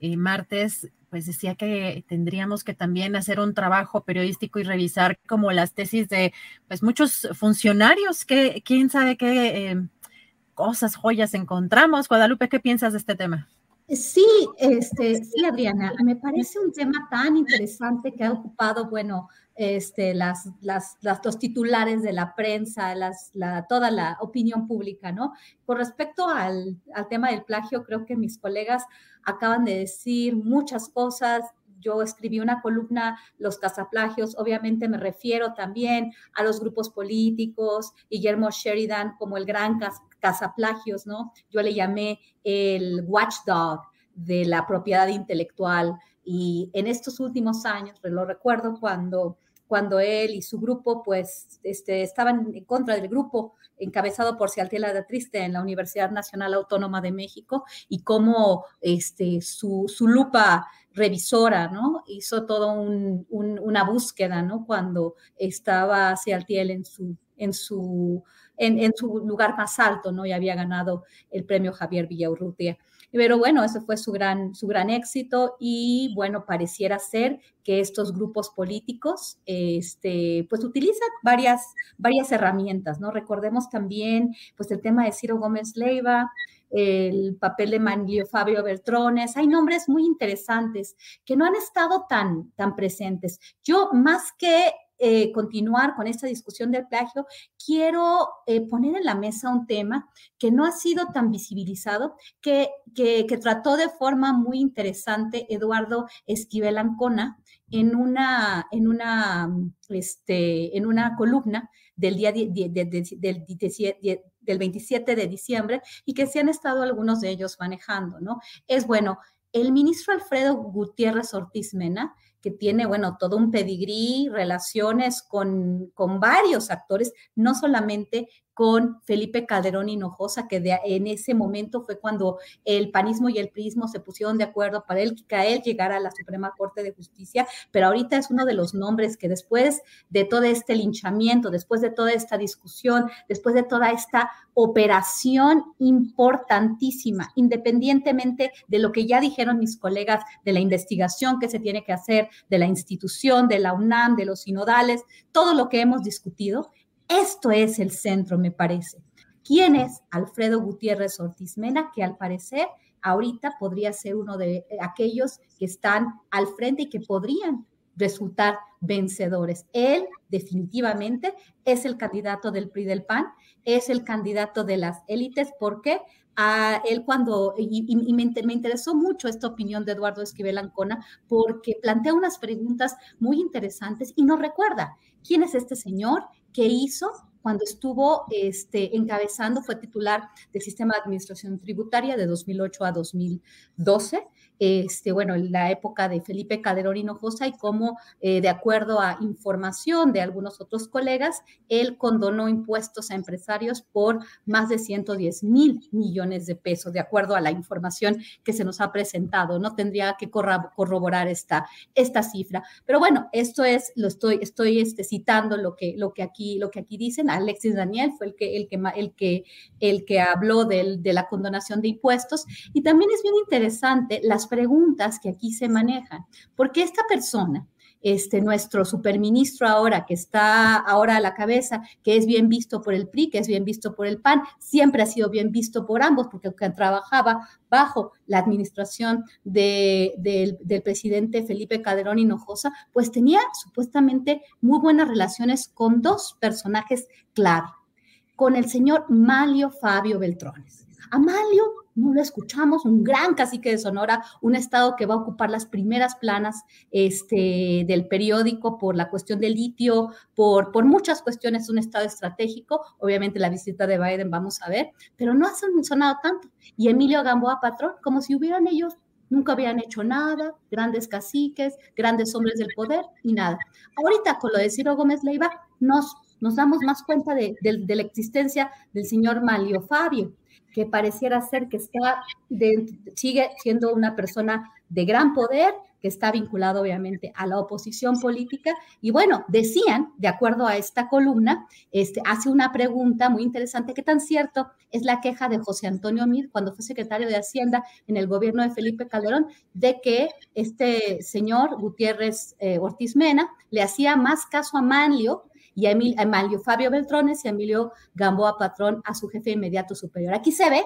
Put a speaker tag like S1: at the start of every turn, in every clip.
S1: eh, martes, pues decía que tendríamos que también hacer un trabajo periodístico y revisar como las tesis de pues muchos funcionarios, que quién sabe qué eh, cosas, joyas encontramos. Guadalupe, ¿qué piensas de este tema?
S2: Sí, este, sí, Adriana, me parece un tema tan interesante que ha ocupado, bueno, este, las, las, las, los titulares de la prensa, las, la, toda la opinión pública, ¿no? Con respecto al, al tema del plagio, creo que mis colegas acaban de decir muchas cosas, yo escribí una columna, los cazaplagios, obviamente me refiero también a los grupos políticos, Guillermo Sheridan como el gran cazaplagios, ¿no? Yo le llamé el watchdog de la propiedad intelectual y en estos últimos años, lo recuerdo cuando cuando él y su grupo pues este, estaban en contra del grupo encabezado por Cialtela de Triste en la Universidad Nacional Autónoma de México y cómo este, su, su lupa revisora, ¿no? Hizo toda un, una búsqueda, ¿no? Cuando estaba Cialtiel en su, en su, en, su lugar más alto, ¿no? Y había ganado el premio Javier Villaurrutia. Pero bueno, ese fue su gran, su gran éxito y bueno, pareciera ser que estos grupos políticos este, pues utilizan varias, varias herramientas, ¿no? Recordemos también pues el tema de Ciro Gómez Leiva, el papel de Manlio Fabio Beltrones, hay nombres muy interesantes que no han estado tan, tan presentes. Yo más que eh, continuar con esta discusión del plagio, quiero eh, poner en la mesa un tema que no ha sido tan visibilizado, que, trató de forma muy interesante Eduardo Esquivel Ancona en una, en una, este, en una columna del día del, del 27 de diciembre y que se han estado algunos de ellos manejando, ¿no? Es bueno, el ministro Alfredo Gutiérrez Ortiz Mena que tiene, bueno, todo un pedigrí, relaciones con, con varios actores, no solamente con Felipe Calderón Hinojosa, que en ese momento fue cuando el panismo y el prismo se pusieron de acuerdo para él, que él llegara a la Suprema Corte de Justicia, pero ahorita es uno de los nombres que después de todo este linchamiento, después de toda esta discusión, después de toda esta operación importantísima, independientemente de lo que ya dijeron mis colegas de la investigación que se tiene que hacer, de la institución, de la UNAM, de los sinodales, todo lo que hemos discutido, esto es el centro, me parece. ¿Quién es Alfredo Gutiérrez Ortiz Mena? Que al parecer ahorita podría ser uno de aquellos que están al frente y que podrían resultar vencedores. Él definitivamente es el candidato del PRI del PAN, es el candidato de las élites, porque a él cuando, y, me, me, interesó mucho esta opinión de Eduardo Esquivel Ancona, porque plantea unas preguntas muy interesantes y nos recuerda quién es este señor, qué hizo cuando estuvo este, encabezando, fue titular del Sistema de Administración Tributaria de 2008 a 2012 este, bueno, en la época de Felipe Calderón Hinojosa y cómo, eh, de acuerdo a información de algunos otros colegas, él condonó impuestos a empresarios por más de 110 mil millones de pesos, de acuerdo a la información que se nos ha presentado. No tendría que corroborar esta, esta cifra. Pero bueno, esto es, lo estoy, estoy este, citando lo que, lo, que aquí, lo que aquí dicen. Alexis Daniel fue el que, el que, el que, el que habló de la condonación de impuestos. Y también es bien interesante las preguntas que aquí se manejan, porque esta persona, este, nuestro superministro ahora, que está ahora a la cabeza, que es bien visto por el PRI, que es bien visto por el PAN, siempre ha sido bien visto por ambos, porque trabajaba bajo la administración de, del presidente Felipe Calderón Hinojosa, pues tenía supuestamente muy buenas relaciones con dos personajes clave, con el señor Malio Fabio Beltrones. Amalio no lo escuchamos, un gran cacique de Sonora, un estado que va a ocupar las primeras planas este, del periódico por la cuestión del litio, por, por muchas cuestiones, un estado estratégico, obviamente la visita de Biden vamos a ver, pero no ha sonado tanto. Y Emilio Gamboa Patrón, como si hubieran ellos nunca habían hecho nada, grandes caciques, grandes hombres del poder y nada. Ahorita con lo de Ciro Gómez Leiva nos, nos damos más cuenta de, de la existencia del señor Malio Fabio, que pareciera ser que está sigue siendo una persona de gran poder, que está vinculado obviamente a la oposición política. Y bueno, decían, de acuerdo a esta columna, este, hace una pregunta muy interesante, ¿qué tan cierto es la queja de José Antonio Mir cuando fue secretario de Hacienda en el gobierno de Felipe Calderón, de que este señor Gutiérrez eh, Ortiz Mena le hacía más caso a Manlio y a, Emilio Fabio Beltrones y Emilio Gamboa Patrón a su jefe inmediato superior. Aquí se ve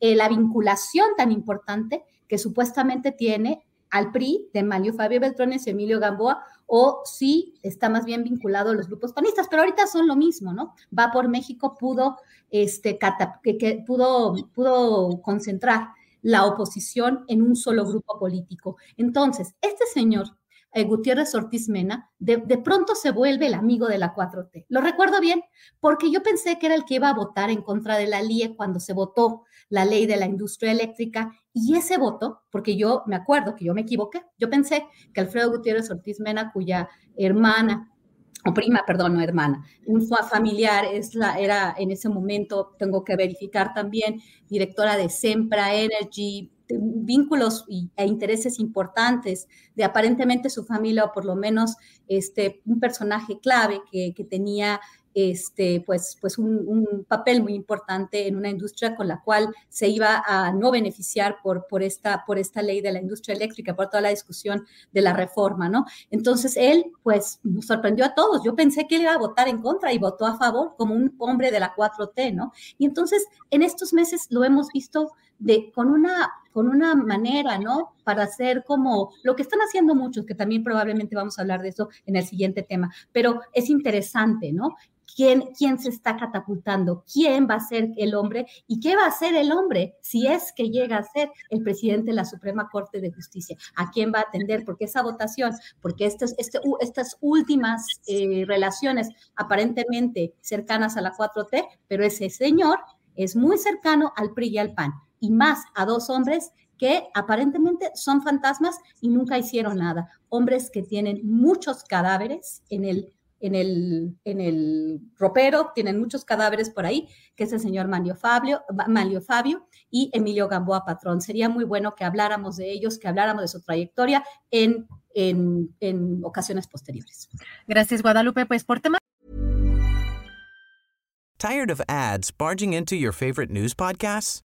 S2: eh, la vinculación tan importante que supuestamente tiene al PRI de Emilio Fabio Beltrones y Emilio Gamboa, o si está más bien vinculado a los grupos panistas, pero ahorita son lo mismo, ¿no? Va por México pudo, este, que, pudo, pudo concentrar la oposición en un solo grupo político. Entonces, este señor eh, Gutiérrez Ortiz Mena, de, pronto se vuelve el amigo de la 4T. Lo recuerdo bien, porque yo pensé que era el que iba a votar en contra de la LIE cuando se votó la ley de la industria eléctrica y ese voto, porque yo me acuerdo que yo me equivoqué, yo pensé que Alfredo Gutiérrez Ortiz Mena, cuya hermana o prima, perdón, no hermana, un familiar, es la, era en ese momento, tengo que verificar también, directora de Sempra Energy, vínculos e intereses importantes de aparentemente su familia o por lo menos este, un personaje clave que, que tenía este, pues, pues un, papel muy importante en una industria con la cual se iba a no beneficiar por, por, esta, por esta ley de la industria eléctrica, por toda la discusión de la reforma, ¿no? Entonces él, pues, nos sorprendió a todos. Yo pensé que él iba a votar en contra y votó a favor como un hombre de la 4T, ¿no? Y entonces en estos meses lo hemos visto de, con, una, con una manera, ¿no? Para hacer como lo que están haciendo muchos, que también probablemente vamos a hablar de eso en el siguiente tema, pero es interesante, ¿no? quién, quién se está catapultando, quién va a ser el hombre y qué va a ser el hombre si es que llega a ser el presidente de la Suprema Corte de Justicia, a quién va a atender, porque esa votación, porque este, este, estas últimas eh, relaciones aparentemente cercanas a la 4T, pero ese señor es muy cercano al PRI y al PAN, y más a dos hombres que aparentemente son fantasmas y nunca hicieron nada. Hombres que tienen muchos cadáveres en el en el, en el ropero, tienen muchos cadáveres por ahí, que es el señor Manlio Fabio, Manlio Fabio y Emilio Gamboa Patrón. Sería muy bueno que habláramos de ellos, que habláramos de su trayectoria en, en, en ocasiones posteriores.
S1: Gracias, Guadalupe. Pues por tema.
S3: ¿Tired of ads barging into your favorite news podcasts?